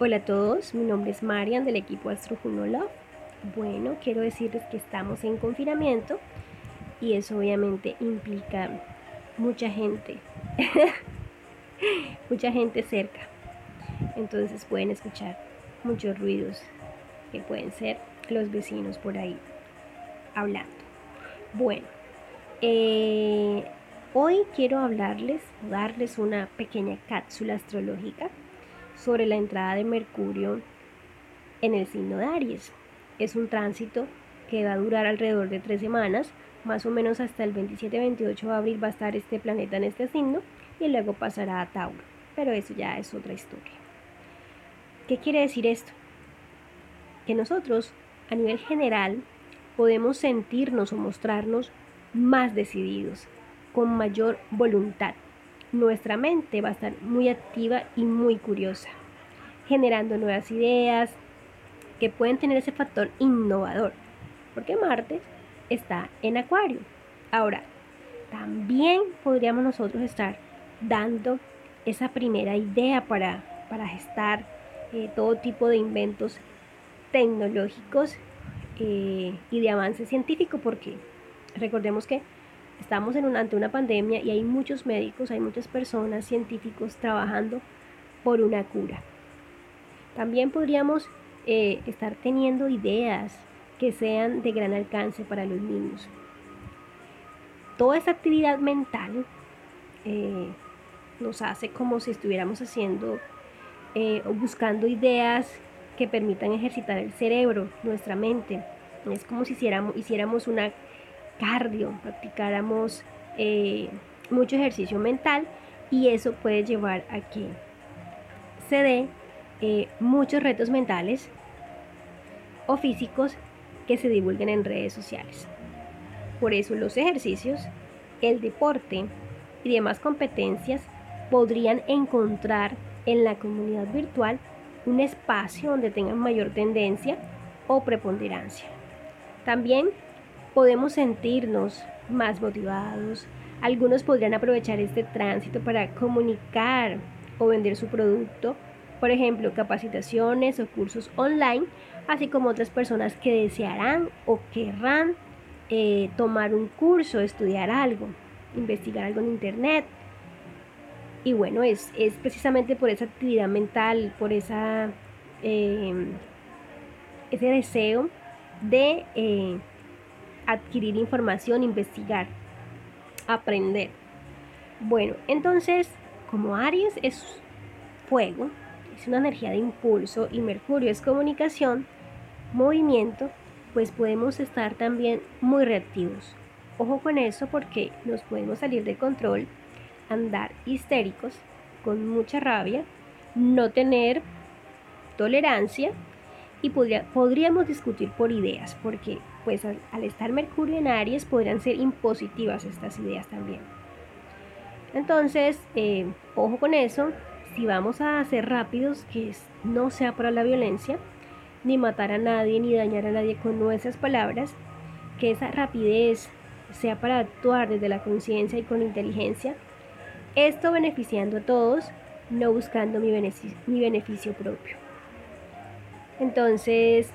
Hola a todos, mi nombre es Marian del equipo Astrojuno Love. Bueno, quiero decirles que estamos en confinamiento y eso obviamente implica mucha gente, mucha gente cerca. Entonces pueden escuchar muchos ruidos que pueden ser los vecinos por ahí hablando. Bueno, eh, hoy quiero hablarles, darles una pequeña cápsula astrológica sobre la entrada de Mercurio en el signo de Aries. Es un tránsito que va a durar alrededor de tres semanas, más o menos hasta el 27-28 de abril va a estar este planeta en este signo y luego pasará a Tauro, pero eso ya es otra historia. ¿Qué quiere decir esto? Que nosotros, a nivel general, podemos sentirnos o mostrarnos más decididos, con mayor voluntad. Nuestra mente va a estar muy activa y muy curiosa, generando nuevas ideas que pueden tener ese factor innovador, porque Marte está en Acuario. Ahora, también podríamos nosotros estar dando esa primera idea para, para gestar eh, todo tipo de inventos tecnológicos eh, y de avance científico, porque recordemos que estamos en ante una pandemia y hay muchos médicos, hay muchas personas, científicos trabajando por una cura. También podríamos eh, estar teniendo ideas que sean de gran alcance para los niños. Toda esa actividad mental eh, nos hace como si estuviéramos haciendo eh, o buscando ideas que permitan ejercitar el cerebro, nuestra mente. Es como si hiciéramos, hiciéramos una cardio, practicáramos eh, mucho ejercicio mental y eso puede llevar a que se dé eh, muchos retos mentales o físicos que se divulguen en redes sociales. Por eso los ejercicios, el deporte y demás competencias podrían encontrar en la comunidad virtual un espacio donde tengan mayor tendencia o preponderancia. También podemos sentirnos más motivados. Algunos podrían aprovechar este tránsito para comunicar o vender su producto, por ejemplo, capacitaciones o cursos online, así como otras personas que desearán o querrán eh, tomar un curso, estudiar algo, investigar algo en internet. Y bueno, es, es precisamente por esa actividad mental, por esa, eh, ese deseo de eh, adquirir información, investigar, aprender. Bueno, entonces, como Aries es fuego, es una energía de impulso y Mercurio es comunicación, movimiento, pues podemos estar también muy reactivos. Ojo con eso porque nos podemos salir de control, andar histéricos, con mucha rabia, no tener tolerancia y podríamos discutir por ideas, porque pues al, estar Mercurio en Aries podrían ser impositivas estas ideas también. Entonces, eh, ojo con eso, si vamos a ser rápidos, que no sea para la violencia, ni matar a nadie, ni dañar a nadie con nuestras palabras, que esa rapidez sea para actuar desde la conciencia y con inteligencia, esto beneficiando a todos, no buscando mi beneficio propio. Entonces,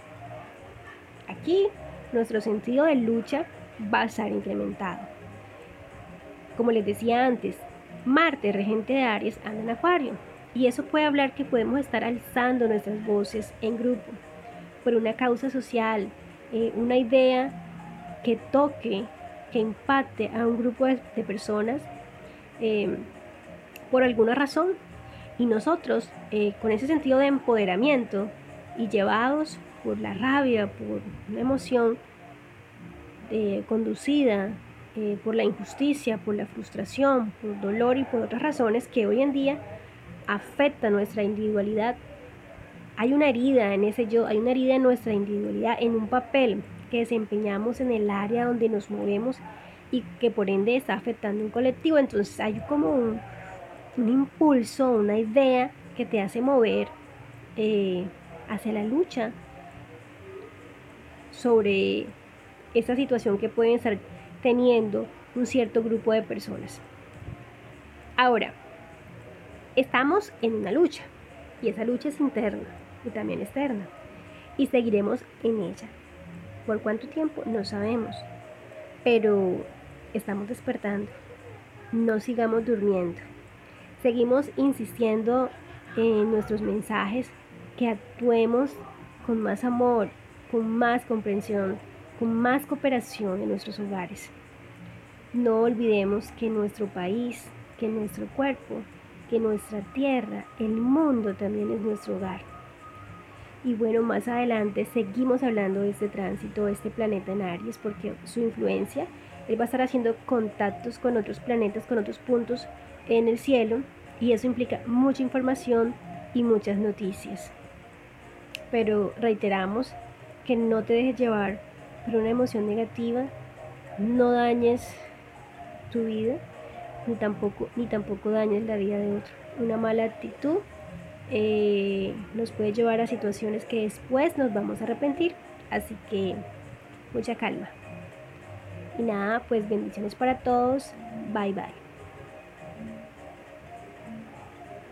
aquí nuestro sentido de lucha va a estar incrementado. Como les decía antes, Marte, regente de Aries, anda en Acuario. Y eso puede hablar que podemos estar alzando nuestras voces en grupo por una causa social, eh, una idea que toque, que impacte a un grupo de, personas eh, por alguna razón. Y nosotros, eh, con ese sentido de empoderamiento, y llevados por la rabia, por una emoción eh, conducida eh, por la injusticia, por la frustración, por dolor y por otras razones que hoy en día afectan nuestra individualidad. Hay una herida en ese yo, hay una herida en nuestra individualidad, en un papel que desempeñamos en el área donde nos movemos y que por ende está afectando un colectivo. Entonces hay como un, impulso, una idea que te hace mover. Eh, hacia la lucha sobre esta situación que pueden estar teniendo un cierto grupo de personas. Ahora, estamos en una lucha. Y esa lucha es interna y también externa. Y seguiremos en ella. ¿Por cuánto tiempo? No sabemos. Pero estamos despertando. No sigamos durmiendo. Seguimos insistiendo en nuestros mensajes que actuemos con más amor, con más comprensión, con más cooperación en nuestros hogares. No olvidemos que nuestro país, que nuestro cuerpo, que nuestra tierra, el mundo también es nuestro hogar. Y bueno, más adelante seguimos hablando de este tránsito, de este planeta en Aries, porque su influencia, él va a estar haciendo contactos con otros planetas, con otros puntos en el cielo, y eso implica mucha información y muchas noticias. Pero reiteramos que no te dejes llevar por una emoción negativa, no dañes tu vida, ni tampoco, ni tampoco dañes la vida de otro. Una mala actitud eh, nos puede llevar a situaciones que después nos vamos a arrepentir. Así que mucha calma. Y nada, pues bendiciones para todos. Bye bye.